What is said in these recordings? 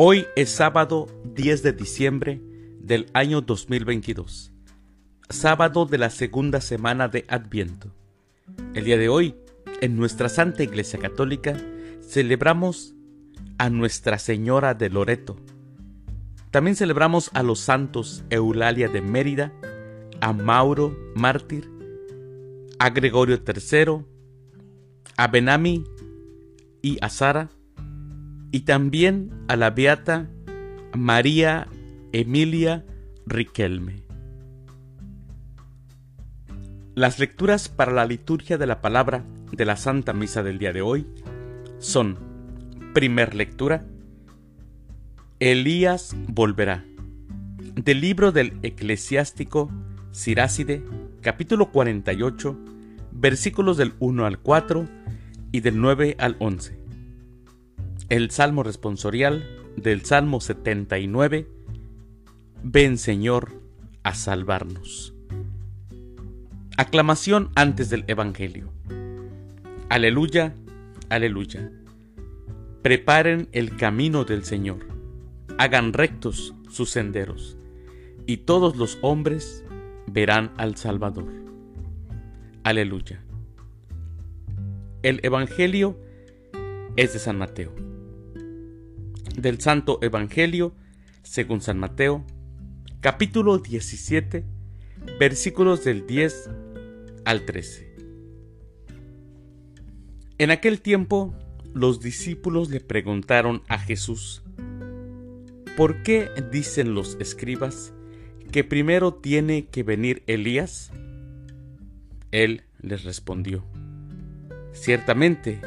Hoy es sábado 10 de diciembre del año 2022, sábado de la segunda semana de Adviento. El día de hoy, en nuestra Santa Iglesia Católica, celebramos a Nuestra Señora de Loreto. También celebramos a los santos Eulalia de Mérida, a Mauro, mártir, a Gregorio III, a Benami y a Sara, y también a la beata María Emilia Riquelme. Las lecturas para la liturgia de la palabra de la Santa Misa del día de hoy son, primer lectura, Elías volverá, del libro del eclesiástico Siráside, capítulo 48, versículos del 1 al 4 y del 9 al 11 el Salmo responsorial del Salmo 79, Ven Señor a salvarnos. Aclamación antes del Evangelio. Aleluya, aleluya. Preparen el camino del Señor, hagan rectos sus senderos, y todos los hombres verán al Salvador. Aleluya. El Evangelio es de San Mateo del Santo Evangelio según San Mateo, capítulo 17, versículos del 10 al 13. En aquel tiempo los discípulos le preguntaron a Jesús, ¿por qué dicen los escribas que primero tiene que venir Elías? Él les respondió, ciertamente,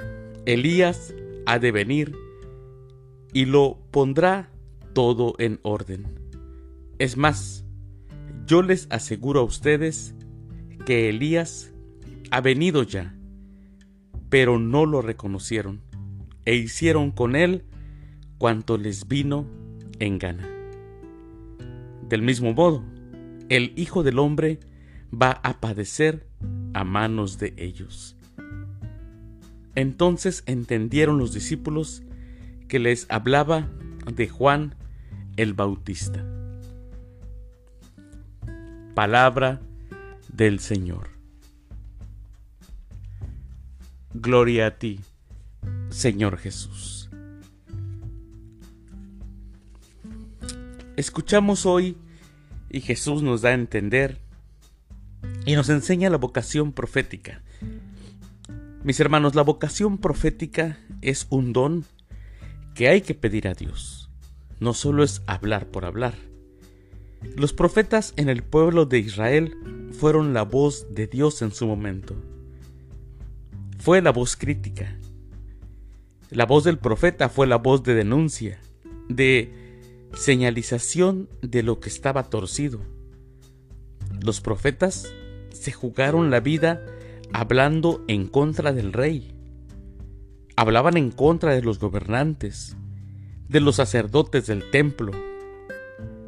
Elías ha de venir y lo pondrá todo en orden. Es más, yo les aseguro a ustedes que Elías ha venido ya, pero no lo reconocieron e hicieron con él cuanto les vino en gana. Del mismo modo, el Hijo del Hombre va a padecer a manos de ellos. Entonces entendieron los discípulos que les hablaba de Juan el Bautista. Palabra del Señor. Gloria a ti, Señor Jesús. Escuchamos hoy y Jesús nos da a entender y nos enseña la vocación profética. Mis hermanos, la vocación profética es un don que hay que pedir a Dios. No solo es hablar por hablar. Los profetas en el pueblo de Israel fueron la voz de Dios en su momento. Fue la voz crítica. La voz del profeta fue la voz de denuncia, de señalización de lo que estaba torcido. Los profetas se jugaron la vida hablando en contra del rey, hablaban en contra de los gobernantes, de los sacerdotes del templo,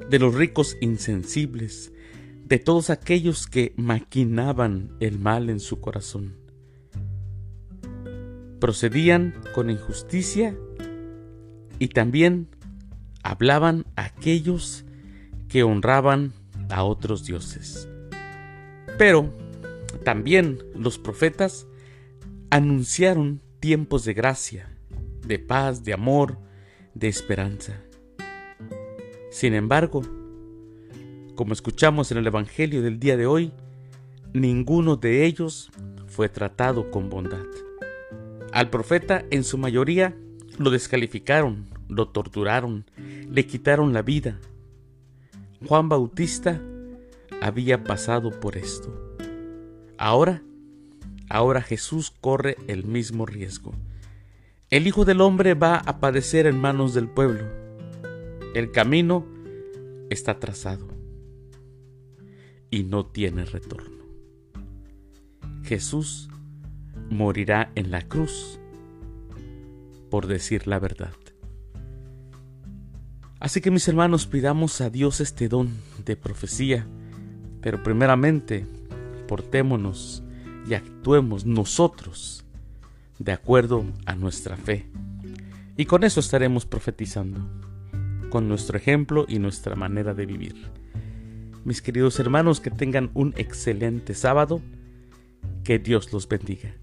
de los ricos insensibles, de todos aquellos que maquinaban el mal en su corazón. Procedían con injusticia y también hablaban aquellos que honraban a otros dioses. Pero también los profetas anunciaron tiempos de gracia, de paz, de amor, de esperanza. Sin embargo, como escuchamos en el Evangelio del día de hoy, ninguno de ellos fue tratado con bondad. Al profeta en su mayoría lo descalificaron, lo torturaron, le quitaron la vida. Juan Bautista había pasado por esto. Ahora ahora Jesús corre el mismo riesgo. El Hijo del Hombre va a padecer en manos del pueblo. El camino está trazado y no tiene retorno. Jesús morirá en la cruz por decir la verdad. Así que mis hermanos pidamos a Dios este don de profecía, pero primeramente portémonos y actuemos nosotros de acuerdo a nuestra fe. Y con eso estaremos profetizando. con nuestro ejemplo y nuestra manera de vivir. Mis queridos hermanos, que tengan un excelente sábado. Que Dios los bendiga.